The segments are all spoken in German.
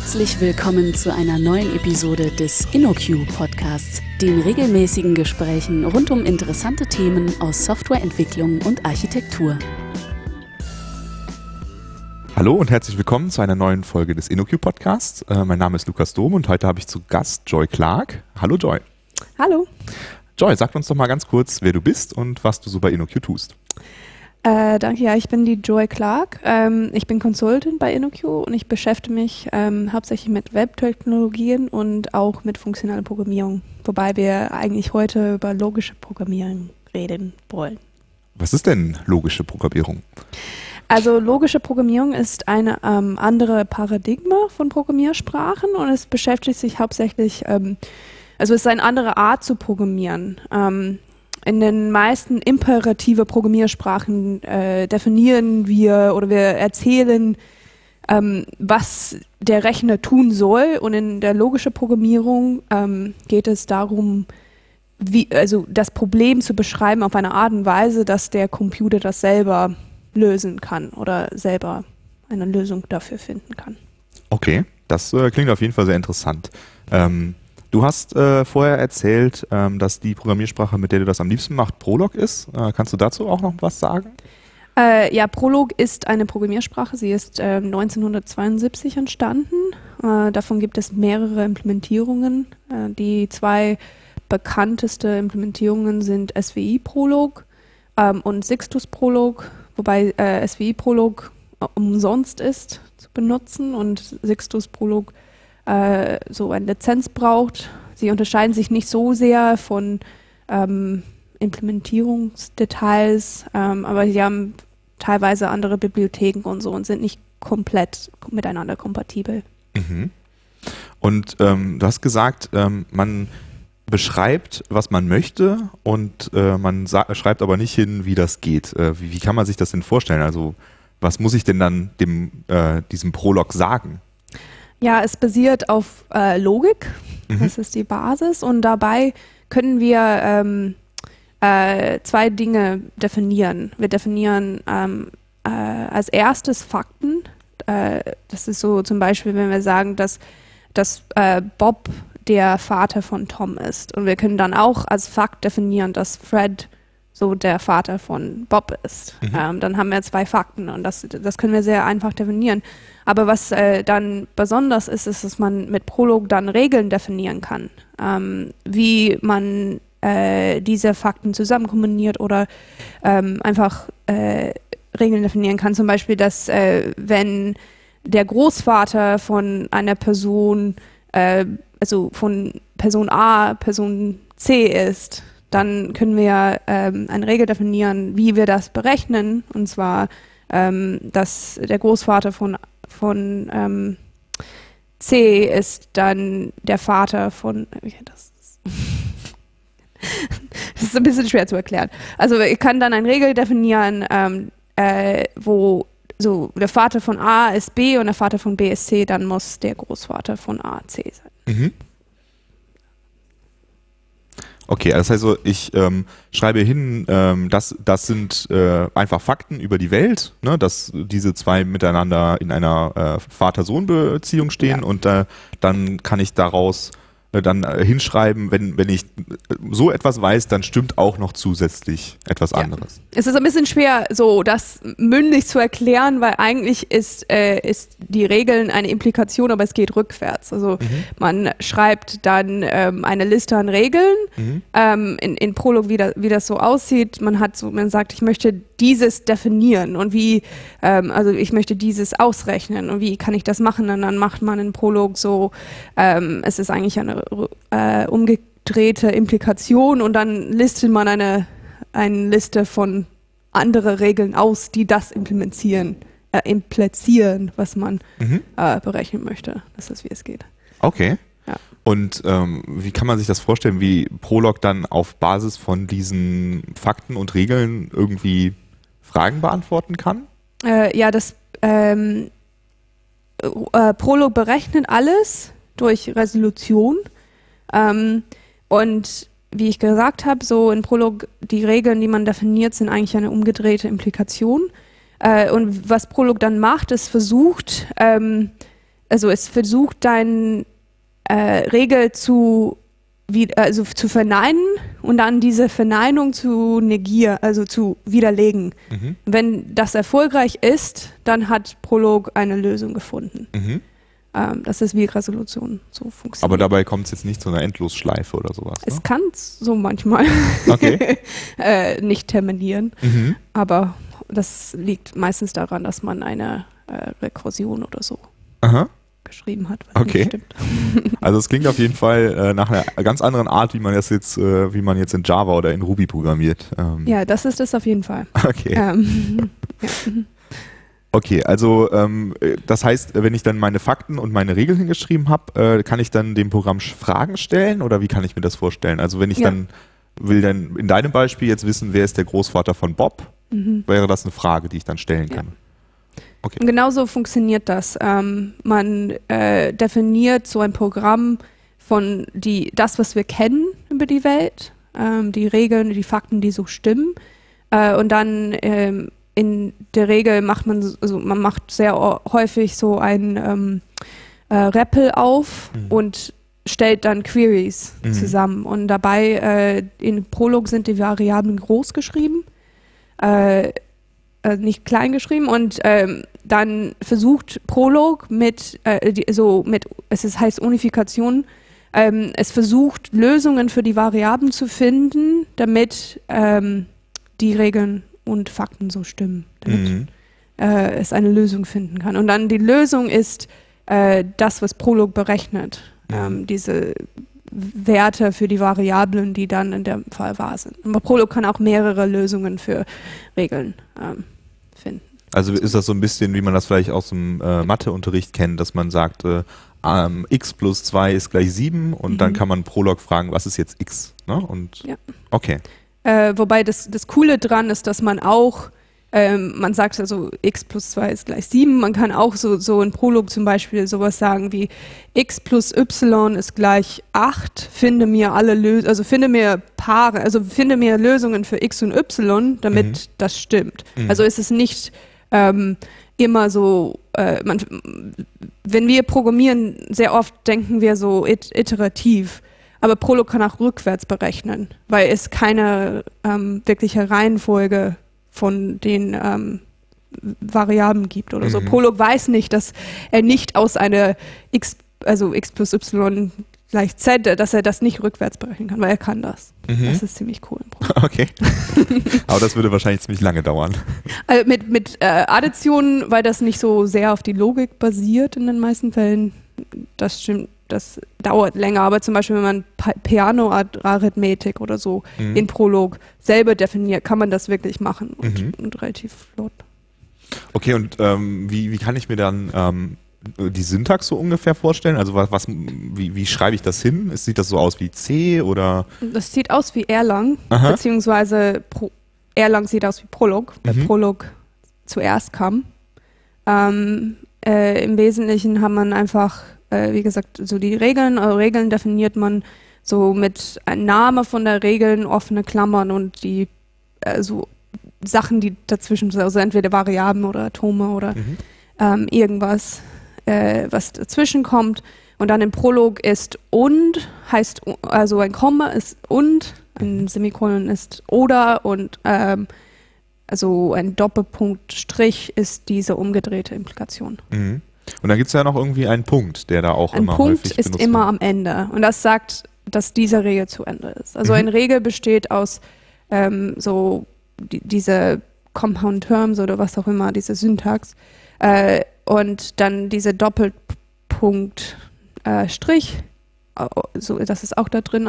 Herzlich willkommen zu einer neuen Episode des InnoQ Podcasts, den regelmäßigen Gesprächen rund um interessante Themen aus Softwareentwicklung und Architektur. Hallo und herzlich willkommen zu einer neuen Folge des InnoQ Podcasts. Äh, mein Name ist Lukas Dom und heute habe ich zu Gast Joy Clark. Hallo Joy. Hallo. Joy, sag uns doch mal ganz kurz, wer du bist und was du so bei InnoQ tust. Äh, danke, ja, ich bin die Joy Clark. Ähm, ich bin Consultant bei InnoQ und ich beschäftige mich ähm, hauptsächlich mit Webtechnologien und auch mit funktionaler Programmierung, wobei wir eigentlich heute über logische Programmierung reden wollen. Was ist denn logische Programmierung? Also logische Programmierung ist eine ähm, andere Paradigma von Programmiersprachen und es beschäftigt sich hauptsächlich, ähm, also es ist eine andere Art zu programmieren. Ähm, in den meisten imperative Programmiersprachen äh, definieren wir oder wir erzählen, ähm, was der Rechner tun soll. Und in der logischen Programmierung ähm, geht es darum, wie, also das Problem zu beschreiben auf eine Art und Weise, dass der Computer das selber lösen kann oder selber eine Lösung dafür finden kann. Okay, das äh, klingt auf jeden Fall sehr interessant. Ähm, Du hast äh, vorher erzählt, ähm, dass die Programmiersprache, mit der du das am liebsten machst, Prolog ist. Äh, kannst du dazu auch noch was sagen? Äh, ja, Prolog ist eine Programmiersprache. Sie ist 1972 ähm, entstanden. Äh, davon gibt es mehrere Implementierungen. Äh, die zwei bekannteste Implementierungen sind SWI Prolog ähm, und Sixtus Prolog, wobei äh, SWI Prolog umsonst ist zu benutzen und Sixtus Prolog äh, so eine Lizenz braucht. Sie unterscheiden sich nicht so sehr von ähm, Implementierungsdetails, ähm, aber sie haben teilweise andere Bibliotheken und so und sind nicht komplett miteinander kompatibel. Mhm. Und ähm, du hast gesagt, ähm, man beschreibt, was man möchte und äh, man schreibt aber nicht hin, wie das geht. Äh, wie, wie, kann man sich das denn vorstellen? Also was muss ich denn dann dem, äh, diesem Prolog sagen? Ja, es basiert auf äh, Logik. Mhm. Das ist die Basis. Und dabei können wir ähm, äh, zwei Dinge definieren. Wir definieren ähm, äh, als erstes Fakten. Äh, das ist so zum Beispiel, wenn wir sagen, dass, dass äh, Bob der Vater von Tom ist. Und wir können dann auch als Fakt definieren, dass Fred so der Vater von Bob ist. Mhm. Ähm, dann haben wir zwei Fakten und das, das können wir sehr einfach definieren. Aber was äh, dann besonders ist, ist, dass man mit Prolog dann Regeln definieren kann, ähm, wie man äh, diese Fakten zusammen kombiniert oder ähm, einfach äh, Regeln definieren kann. Zum Beispiel, dass äh, wenn der Großvater von einer Person, äh, also von Person A, Person C ist, dann können wir ähm, eine Regel definieren, wie wir das berechnen. Und zwar, ähm, dass der Großvater von, von ähm, C ist dann der Vater von. Das, ist das ist ein bisschen schwer zu erklären. Also ich kann dann eine Regel definieren, ähm, äh, wo so der Vater von A ist B und der Vater von B ist C, dann muss der Großvater von A C sein. Mhm. Okay, das heißt so, ich ähm, schreibe hin, ähm, das, das sind äh, einfach Fakten über die Welt, ne, dass diese zwei miteinander in einer äh, Vater-Sohn-Beziehung stehen ja. und äh, dann kann ich daraus dann äh, hinschreiben, wenn, wenn ich so etwas weiß, dann stimmt auch noch zusätzlich etwas ja. anderes. Es ist ein bisschen schwer, so das mündig zu erklären, weil eigentlich ist, äh, ist die Regeln eine Implikation, aber es geht rückwärts. Also mhm. man schreibt dann ähm, eine Liste an Regeln mhm. ähm, in, in Prolog, wie, da, wie das so aussieht. Man hat so, man sagt, ich möchte dieses definieren und wie, ähm, also ich möchte dieses ausrechnen und wie kann ich das machen? Und dann macht man in Prolog so, ähm, es ist eigentlich eine äh, umgedrehte Implikation und dann listet man eine, eine Liste von andere Regeln aus, die das implementieren, äh, implizieren, was man mhm. äh, berechnen möchte. Das ist, wie es geht. Okay. Ja. Und ähm, wie kann man sich das vorstellen, wie Prolog dann auf Basis von diesen Fakten und Regeln irgendwie Fragen beantworten kann? Äh, ja, das ähm, äh, Prolog berechnet alles durch Resolution. Ähm, und wie ich gesagt habe, so in Prolog, die Regeln, die man definiert, sind eigentlich eine umgedrehte Implikation. Äh, und was Prolog dann macht, ist versucht, ähm, also es versucht deine äh, Regel zu, wie, also zu verneinen und dann diese Verneinung zu negieren, also zu widerlegen. Mhm. Wenn das erfolgreich ist, dann hat Prolog eine Lösung gefunden. Mhm. Ähm, das ist wie Resolution so funktioniert. Aber dabei kommt es jetzt nicht zu einer Endlosschleife oder sowas. es Ne? kann so manchmal Okay. äh, nicht terminieren, Mhm. aber das liegt meistens daran, dass man eine äh, Rekursion oder so Aha. geschrieben hat, was Okay. nicht stimmt. Also es klingt auf jeden Fall äh, nach einer ganz anderen Art, wie man das jetzt, äh, wie man jetzt in Java oder in Ruby programmiert. Ähm, Ja, das ist es auf jeden Fall. Okay. Ähm, Okay, also ähm, äh, das heißt, wenn ich dann meine Fakten und meine Regeln hingeschrieben habe, äh, kann ich dann dem Programm Fragen stellen oder wie kann ich mir das vorstellen? Also wenn ich Ja. dann will dann in deinem Beispiel jetzt wissen, wer ist der Großvater von Bob, mhm. wäre das eine Frage, die ich dann stellen Ja. kann. Okay. Und genauso funktioniert das. Ähm, man äh, definiert so ein Programm von die, das, was wir kennen über die Welt, ähm, die Regeln, die Fakten, die so stimmen. Äh, und dann ähm, in der Regel macht man, so- also man macht sehr häufig so ein ähm, äh, REPL auf Mhm. und stellt dann Queries Mhm. zusammen. Und dabei äh, in Prolog sind die Variablen groß geschrieben. Äh, äh, nicht klein geschrieben und ähm, dann versucht Prolog mit äh, die, so mit es ist, heißt Unifikation ähm, es versucht Lösungen für die Variablen zu finden damit ähm, die Regeln und Fakten so stimmen damit Mhm. äh, es eine Lösung finden kann und dann die Lösung ist äh, das was Prolog berechnet ähm, diese Werte für die Variablen, die dann in dem Fall wahr sind. Aber Prolog kann auch mehrere Lösungen für Regeln ähm, finden. Also ist das so ein bisschen, wie man das vielleicht aus dem äh, Matheunterricht kennt, dass man sagt, äh, ähm, x plus 2 ist gleich 7 und Mhm. dann kann man Prolog fragen, was ist jetzt x? Ne? Und Ja. okay. Äh, wobei das, das Coole dran ist, dass man auch, ähm, man sagt also x plus 2 ist gleich 7, man kann auch so, so in Prolog zum Beispiel sowas sagen wie x plus y ist gleich 8, finde mir alle Lösungen, also finde mir Paare, also finde mir Lösungen für x und y, damit Mhm. das stimmt. Mhm. Also ist es nicht ähm, immer so, äh, man, wenn wir programmieren, sehr oft denken wir so it iterativ. Aber Prolog kann auch rückwärts berechnen, weil es keine ähm, wirkliche Reihenfolge von den ähm, Variablen gibt oder so. Mhm. Prolog weiß nicht, dass er nicht aus einer x, also x plus y gleich z, dass er das nicht rückwärts berechnen kann, weil er kann das. Mhm. Das ist ziemlich cool. Okay. Aber das würde wahrscheinlich ziemlich lange dauern. Also mit, mit äh, Additionen, weil das nicht so sehr auf die Logik basiert in den meisten Fällen, das stimmt, das dauert länger. Aber zum Beispiel, wenn man Piano-Arithmetik oder so Mhm. in Prolog selber definiert, kann man das wirklich machen und, Mhm. und relativ flott. Okay, und ähm, wie, wie kann ich mir dann ähm, die Syntax so ungefähr vorstellen? Also was, was wie, wie schreibe ich das hin? Sieht das so aus wie C oder? Das sieht aus wie Erlang, Aha. beziehungsweise Pro Erlang sieht aus wie Prolog, weil Mhm. Prolog zuerst kam. Ähm, äh, Im Wesentlichen hat man einfach, äh, wie gesagt, so die Regeln, äh, Regeln definiert man so mit einem Name von der Regeln, offene Klammern und die äh, so Sachen, die dazwischen sind, also entweder Variablen oder Atome oder Mhm. ähm, irgendwas, äh, was dazwischen kommt. Und dann im Prolog ist und, heißt, also ein Komma ist und, ein Semikolon ist oder und ähm, also ein Doppelpunkt Strich ist diese umgedrehte Implikation. Mhm. Und dann gibt es ja noch irgendwie einen Punkt, der da auch Ein immer Punkt häufig ist immer wird. am Ende und das sagt, dass diese Regel zu Ende ist. Also Mhm. eine Regel besteht aus ähm, so die, diese Compound Terms oder was auch immer, diese Syntax äh, und dann diese Doppelpunkt äh, Strich, so das ist auch da drin.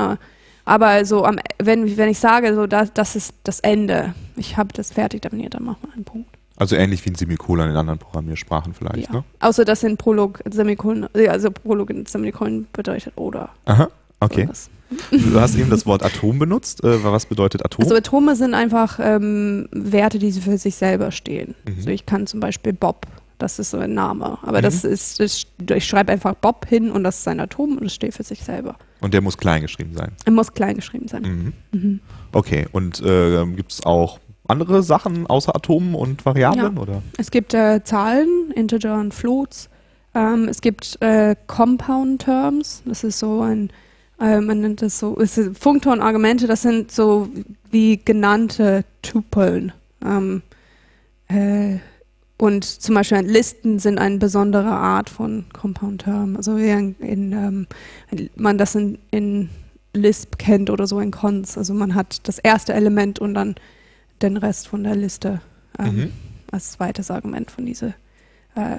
Aber so am, wenn, wenn ich sage, so das, das ist das Ende, ich habe das fertig definiert, dann machen wir einen Punkt. Also ähnlich wie ein Semikolon in anderen Programmiersprachen vielleicht, Ja. ne? Außer dass in Prolog Semikolon, also Prolog in Semikolon bedeutet oder. Aha, okay. sowas. Du hast eben das Wort Atom benutzt. Äh, was bedeutet Atom? Also Atome sind einfach ähm, Werte, die für sich selber stehen. Mhm. Also ich kann zum Beispiel Bob, das ist so ein Name, aber Mhm. das ist, das, ich schreibe einfach Bob hin und das ist ein Atom und es steht für sich selber. Und der muss klein geschrieben sein. Er muss klein geschrieben sein. Mhm. Mhm. Okay, und äh, gibt es auch andere Sachen außer Atomen und Variablen? Oder? Es gibt äh, Zahlen, Integer und Floats. Äh, Ähm, es gibt äh, Compound Terms, das ist so ein, äh, man nennt das so, es sind Funktonargumente, das sind so wie genannte Tupeln. Ähm, äh, und zum Beispiel Listen sind eine besondere Art von Compound Term. Also wie in, in ähm, man das in, in Lisp kennt oder so in Cons. Also man hat das erste Element und dann den Rest von der Liste ähm, mhm. als zweites Argument von diesen äh,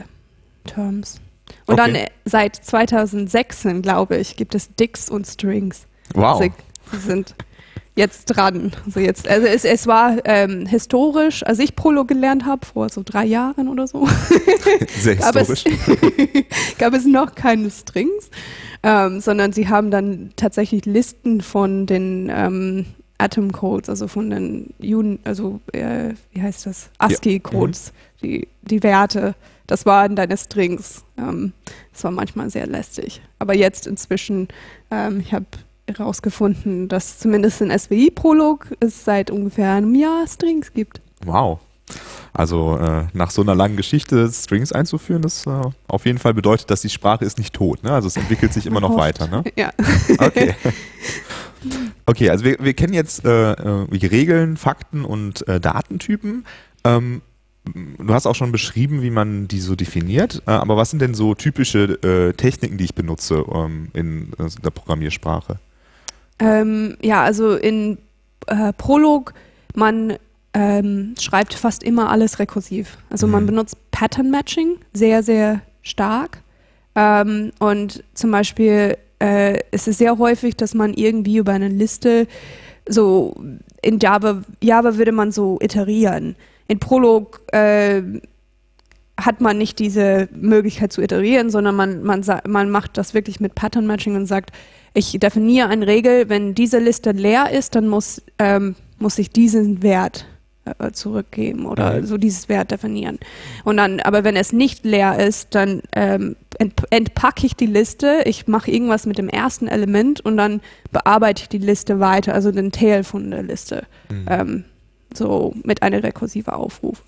Terms. Und okay. dann äh, seit 2016, glaube ich, gibt es Dicks und Strings. Wow. Sie, sie sind jetzt dran. Also jetzt, also es, es war ähm, historisch, als ich Prolog gelernt habe, vor so drei Jahren oder so. Sehr historisch. gab, es, gab es noch keine Strings, ähm, sondern sie haben dann tatsächlich Listen von den ähm, Atom Codes, also von den Un also äh, wie heißt das? ASCII Codes, ja. mhm. die, die Werte. Das waren deine Strings. Ähm, das war manchmal sehr lästig. Aber jetzt inzwischen, ähm, ich habe herausgefunden, dass zumindest in SWI-Prolog es seit ungefähr einem Jahr Strings gibt. Wow. Also äh, nach so einer langen Geschichte Strings einzuführen, das äh, auf jeden Fall bedeutet, dass die Sprache ist nicht tot. Ne? Also es entwickelt sich immer noch weiter. Ne? Ja. Okay. Okay, also wir, wir kennen jetzt äh, äh Regeln, Fakten und äh, Datentypen. Ähm, du hast auch schon beschrieben, wie man die so definiert. Äh, aber was sind denn so typische Techniken, die ich benutze ähm, in der Programmiersprache? Ähm, ja, also in äh, Prolog, man ähm, schreibt fast immer alles rekursiv. Also mhm. man benutzt Pattern Matching sehr, sehr stark. Ähm, und zum Beispiel äh, ist es sehr häufig, dass man irgendwie über eine Liste so in Java, Java würde man so iterieren. In Prolog äh, hat man nicht diese Möglichkeit zu iterieren, sondern man, man, man macht das wirklich mit Pattern Matching und sagt, ich definiere eine Regel, wenn diese Liste leer ist, dann muss, ähm, muss ich diesen Wert zurückgeben oder so dieses Wert definieren. Und dann, aber wenn es nicht leer ist, dann ähm, entpacke ich die Liste, ich mache irgendwas mit dem ersten Element und dann bearbeite ich die Liste weiter, also den Tail von der Liste. Mhm. Ähm, so mit einem rekursiven Aufruf.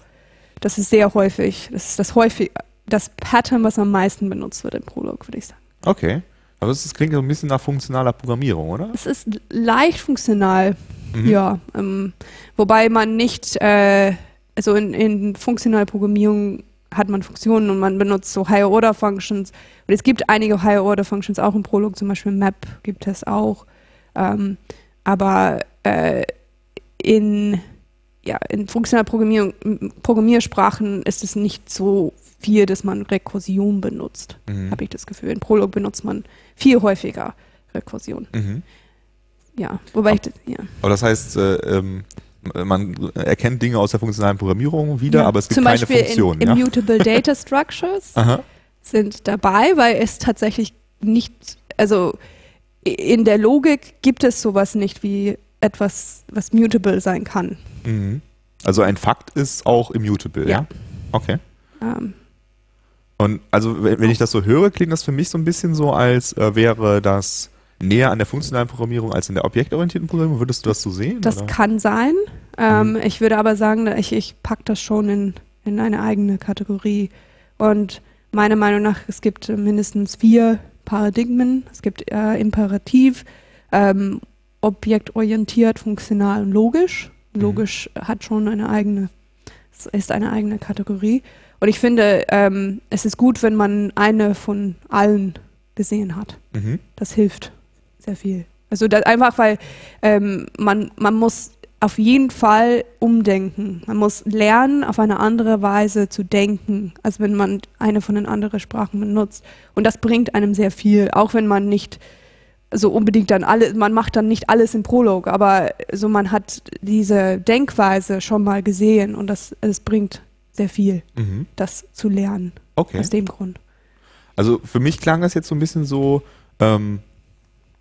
Das ist sehr häufig, das ist das häufig, das Pattern, was am meisten benutzt wird im Prolog, würde ich sagen. Okay. Aber es klingt so ein bisschen nach funktionaler Programmierung, oder? Es ist leicht funktional, mhm. ja. Ähm, wobei man nicht, äh, also in, in funktionaler Programmierung hat man Funktionen und man benutzt so Higher-Order-Functions. Und es gibt einige Higher-Order-Functions auch im Prolog, zum Beispiel Map gibt es auch. Ähm, aber äh, in, ja, in funktionaler Programmierung, Programmiersprachen ist es nicht so viel, dass man Rekursion benutzt, mhm. habe ich das Gefühl. In Prolog benutzt man viel häufiger Rekursion. Mhm. Ja, wobei aber, ich, ja. Aber das heißt, äh, ähm, man erkennt Dinge aus der funktionalen Programmierung wieder, ja, aber es gibt Zum keine Beispiel Funktion. In, ja? Immutable Data Structures sind dabei, weil es tatsächlich nicht, also in der Logik gibt es sowas nicht wie etwas, was mutable sein kann. Mhm. Also ein Fakt ist auch immutable, ja? ja? Okay. Ähm, und also, wenn, wenn ich das so höre, klingt das für mich so ein bisschen so, als äh, wäre das näher an der funktionalen Programmierung als in der objektorientierten Programmierung. Würdest du das so sehen? Das oder? kann sein. Ähm, mhm. Ich würde aber sagen, ich, ich packe das schon in, in eine eigene Kategorie. Und meiner Meinung nach, es gibt mindestens vier Paradigmen. Es gibt äh, imperativ, ähm, objektorientiert, funktional und logisch. Mhm. Logisch mhm. hat schon eine eigene, ist eine eigene Kategorie. Und ich finde, ähm, es ist gut, wenn man eine von allen gesehen hat. Mhm. Das hilft sehr viel. Also das, einfach, weil ähm, man, man muss auf jeden Fall umdenken. Man muss lernen, auf eine andere Weise zu denken, als wenn man eine von den anderen Sprachen benutzt. Und das bringt einem sehr viel, auch wenn man nicht so unbedingt dann alle, man macht dann nicht alles im Prolog, aber so man hat diese Denkweise schon mal gesehen und das, das bringt sehr viel, mhm. das zu lernen. Okay. Aus dem Grund. Also für mich klang das jetzt so ein bisschen so, ähm,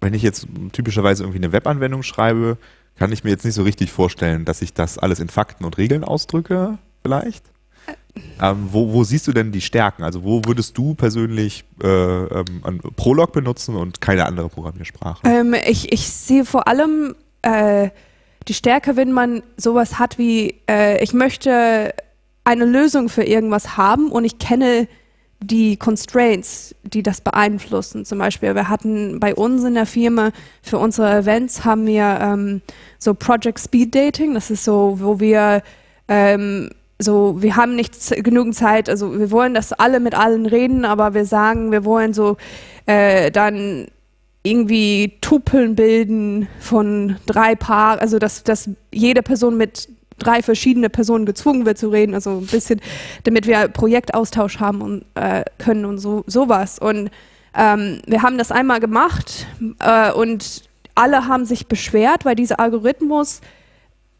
wenn ich jetzt typischerweise irgendwie eine Webanwendung schreibe, kann ich mir jetzt nicht so richtig vorstellen, dass ich das alles in Fakten und Regeln ausdrücke, vielleicht. Äh. Ähm, wo, wo, siehst du denn die Stärken? Also wo würdest du persönlich äh, ähm, Prolog benutzen und keine andere Programmiersprache? Ähm, ich, ich sehe vor allem äh, die Stärke, wenn man sowas hat wie, äh, ich möchte eine Lösung für irgendwas haben und ich kenne die Constraints, die das beeinflussen. Zum Beispiel, wir hatten bei uns in der Firma für unsere Events haben wir ähm, so Project Speed Dating. Das ist so, wo wir ähm, so, wir haben nicht genügend Zeit, also wir wollen, dass alle mit allen reden, aber wir sagen, wir wollen so äh, dann irgendwie Tupeln bilden von drei Paar, also dass, dass jede Person mit drei verschiedene Personen gezwungen wird zu reden, also ein bisschen, damit wir Projektaustausch haben und äh, können und so sowas. Und ähm, wir haben das einmal gemacht äh, und alle haben sich beschwert, weil dieser Algorithmus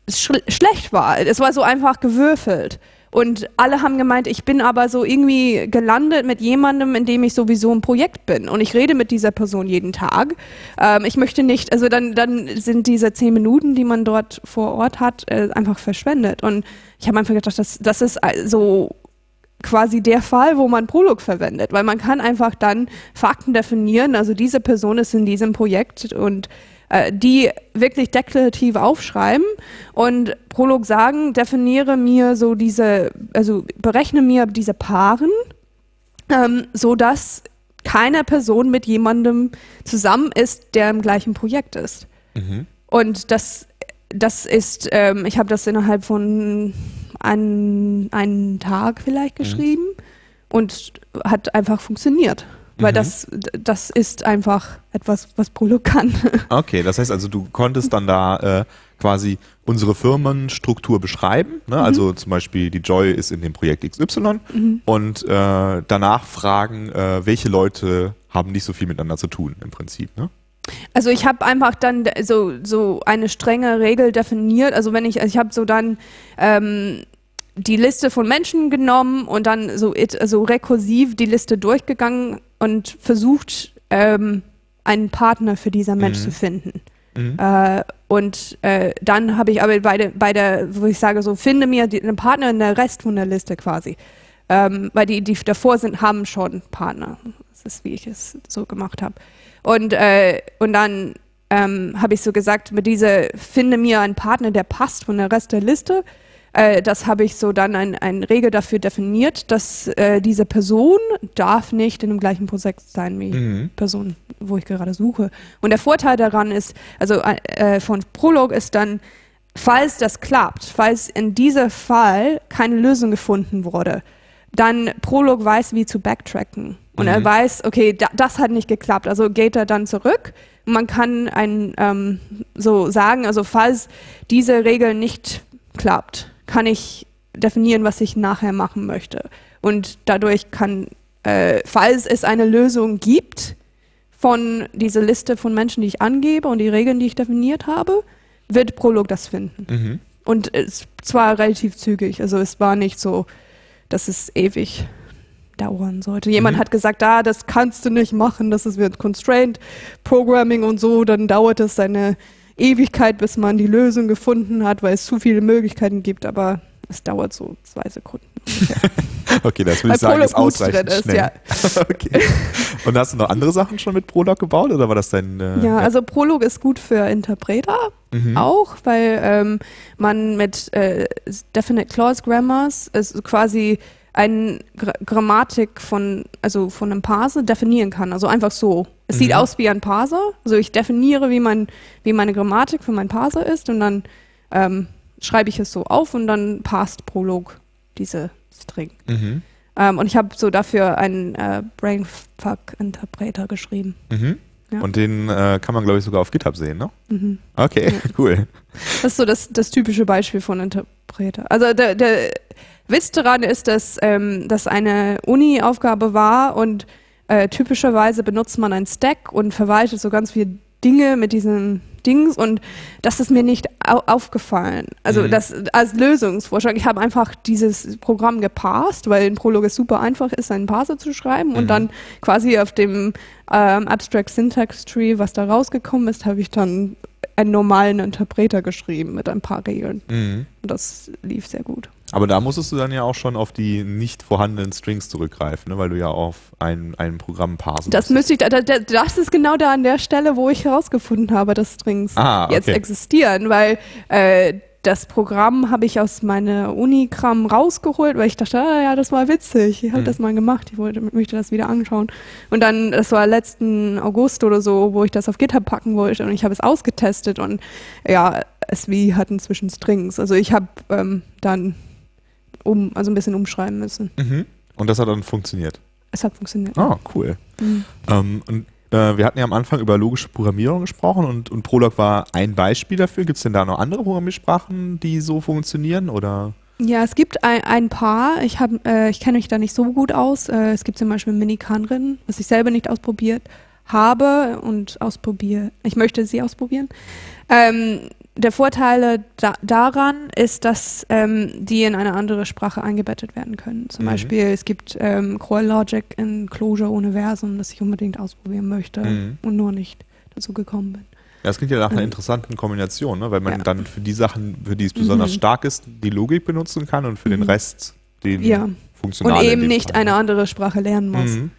sch schlecht war. Es war so einfach gewürfelt. Und alle haben gemeint, ich bin aber so irgendwie gelandet mit jemandem, in dem ich sowieso ein Projekt bin. Und ich rede mit dieser Person jeden Tag. Ähm, ich möchte nicht, also dann, dann sind diese zehn Minuten, die man dort vor Ort hat, äh, einfach verschwendet. Und ich habe einfach gedacht, das, das ist so quasi der Fall, wo man Prolog verwendet, weil man kann einfach dann Fakten definieren, also diese Person ist in diesem Projekt und äh, die wirklich deklarativ aufschreiben und Prolog sagen, definiere mir so diese, also berechne mir diese Paaren, ähm, so dass keine Person mit jemandem zusammen ist, der im gleichen Projekt ist. Mhm. Und das, das ist, ähm, ich habe das innerhalb von ein, einen Tag vielleicht mhm. geschrieben mhm. und hat einfach funktioniert. Weil mhm. das, das ist einfach etwas, was Prolog kann. Okay, das heißt also, du konntest dann da äh, quasi unsere Firmenstruktur beschreiben. Ne? Mhm. Also zum Beispiel die Joy ist in dem Projekt XY mhm. und äh, danach fragen, äh, welche Leute haben nicht so viel miteinander zu tun im Prinzip. Ne? Also ich habe einfach dann so, so eine strenge Regel definiert. Also wenn ich, also ich habe so dann ähm, die Liste von Menschen genommen und dann so, so rekursiv die Liste durchgegangen und versucht, ähm, einen Partner für dieser Mensch mhm. zu finden. Mhm. Äh, und äh, dann habe ich aber bei der, bei der, wo ich sage, so finde mir die, einen Partner in der Rest von der Liste quasi. Ähm, weil die, die davor sind, haben schon Partner. Das ist, wie ich es so gemacht habe. Und, äh, und dann ähm, habe ich so gesagt, mit dieser, finde mir einen Partner, der passt von der Rest der Liste. Äh, das habe ich so dann ein, ein Regel dafür definiert, dass äh, diese Person darf nicht in dem gleichen Projekt sein wie mhm. Person, wo ich gerade suche. Und der Vorteil daran ist, also äh, von Prolog ist dann, falls das klappt, falls in diesem Fall keine Lösung gefunden wurde, dann Prolog weiß, wie zu backtracken. Und mhm. er weiß, okay, da, das hat nicht geklappt. Also geht er dann zurück. Man kann ein, ähm, so sagen, also falls diese Regel nicht klappt, kann ich definieren, was ich nachher machen möchte. Und dadurch kann, äh, falls es eine Lösung gibt von dieser Liste von Menschen, die ich angebe und die Regeln, die ich definiert habe, wird Prolog das finden. Mhm. Und es zwar relativ zügig, also es war nicht so, dass es ewig dauern sollte. Jemand mhm. hat gesagt, ah, das kannst du nicht machen, das ist wird Constraint Programming und so, dann dauert es eine Ewigkeit, bis man die Lösung gefunden hat, weil es zu viele Möglichkeiten gibt, aber es dauert so zwei Sekunden. okay, das würde ich sagen, ist ausreichend ist, schnell. Ja. okay. Und hast du noch andere Sachen schon mit Prolog gebaut oder war das dein? Äh, ja, also Prolog ist gut für Interpreter mhm. auch, weil ähm, man mit äh, Definite Clause Grammars ist quasi eine Gra Grammatik von, also von einem Parser definieren kann. Also einfach so. Es mhm. sieht aus wie ein Parser. Also ich definiere, wie, mein, wie meine Grammatik für meinen Parser ist und dann ähm, schreibe ich es so auf und dann passt Prolog diese String. Mhm. Ähm, und ich habe so dafür einen äh, Brainfuck-Interpreter geschrieben. Mhm. Ja. Und den äh, kann man, glaube ich, sogar auf GitHub sehen, ne? Mhm. Okay, ja. cool. Das ist so das, das typische Beispiel von Interpreter. Also der, der Witz daran ist, dass ähm, das eine Uni-Aufgabe war und äh, typischerweise benutzt man ein Stack und verwaltet so ganz viele Dinge mit diesen Dings und das ist mir nicht au aufgefallen. Also mhm. das als Lösungsvorschlag. Ich habe einfach dieses Programm gepasst, weil in Prolog es super einfach ist, einen Parser zu schreiben mhm. und dann quasi auf dem ähm, Abstract Syntax Tree, was da rausgekommen ist, habe ich dann einen normalen Interpreter geschrieben mit ein paar Regeln. Mhm. Und das lief sehr gut. Aber da musstest du dann ja auch schon auf die nicht vorhandenen Strings zurückgreifen, ne? weil du ja auf ein, ein Programm parsen Das müsste ich, das ist genau da an der Stelle, wo ich herausgefunden habe, dass Strings ah, okay. jetzt existieren, weil äh, das Programm habe ich aus meiner Unikram rausgeholt, weil ich dachte, ah, ja, das war witzig. Ich habe Mhm. das mal gemacht. Ich wollte, möchte das wieder anschauen. Und dann, das war letzten August oder so, wo ich das auf GitHub packen wollte und ich habe es ausgetestet und ja, SV hat inzwischen Strings. Also ich habe ähm, dann um, also ein bisschen umschreiben müssen. Mhm. Und das hat dann funktioniert. Es hat funktioniert. Ah, cool. Mhm. Ähm, und äh, wir hatten ja am Anfang über logische Programmierung gesprochen und, und Prolog war ein Beispiel dafür. Gibt es denn da noch andere Programmiersprachen, die so funktionieren? Oder? Ja, es gibt ein, ein paar. Ich, hab, äh, ich kenne mich da nicht so gut aus. Äh, es gibt zum Beispiel Minikanrin, was ich selber nicht ausprobiert habe und ausprobiere. Ich möchte sie ausprobieren. Ähm, der Vorteil da, daran ist, dass ähm, die in eine andere Sprache eingebettet werden können. Zum Mhm. Beispiel, es gibt ähm, Core Logic in Clojure Universum, das ich unbedingt ausprobieren möchte Mhm. und nur nicht dazu gekommen bin. Ja, das klingt ja nach einer Mhm. interessanten Kombination, ne? weil man Ja. dann für die Sachen, für die es besonders Mhm. stark ist, die Logik benutzen kann und für den Mhm. Rest den Ja. Und funktionalen. in eben nicht Fall, eine ne? andere Sprache lernen muss. Mhm.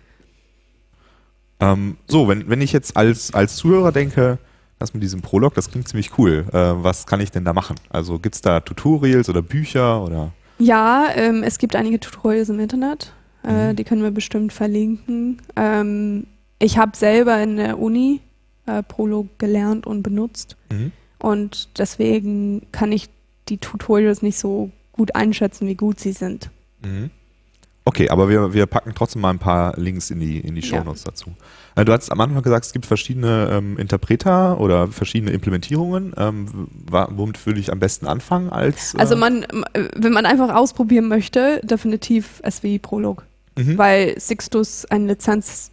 Ähm, so, wenn, wenn ich jetzt als, als Zuhörer denke, das mit diesem Prolog, das klingt ziemlich cool. Äh, was kann ich denn da machen? Also gibt es da Tutorials oder Bücher oder? Ja, ähm, es gibt einige Tutorials im Internet, äh, Mhm. die können wir bestimmt verlinken. Ähm, ich habe selber in der Uni äh, Prolog gelernt und benutzt Mhm. und deswegen kann ich die Tutorials nicht so gut einschätzen, wie gut sie sind. Mhm. Okay, aber wir, wir packen trotzdem mal ein paar Links in die, in die Ja. Shownotes dazu. Äh, du hast am Anfang gesagt, es gibt verschiedene ähm, Interpreter oder verschiedene Implementierungen. Ähm, womit würde ich am besten anfangen als? Äh, Also man, wenn man einfach ausprobieren möchte, definitiv SWI Prolog, mhm. weil Sixtus eine Lizenz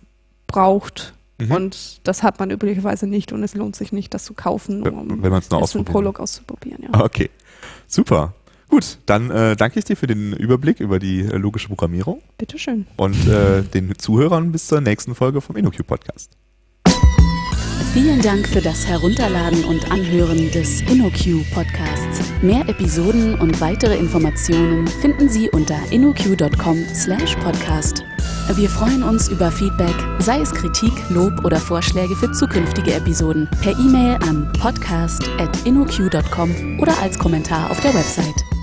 braucht Mhm. und das hat man üblicherweise nicht und es lohnt sich nicht, das zu kaufen, um wenn nur. Prolog auszuprobieren. Ja. Okay, super. Gut, dann äh, danke ich dir für den Überblick über die äh, logische Programmierung Bitteschön. und äh, den Zuhörern bis zur nächsten Folge vom InnoQ Podcast. Vielen Dank für das Herunterladen und Anhören des InnoQ Podcasts. Mehr Episoden und weitere Informationen finden Sie unter innoq.com/podcast. Wir freuen uns über Feedback, sei es Kritik, Lob oder Vorschläge für zukünftige Episoden, per E-Mail an podcast@innoq.com oder als Kommentar auf der Website.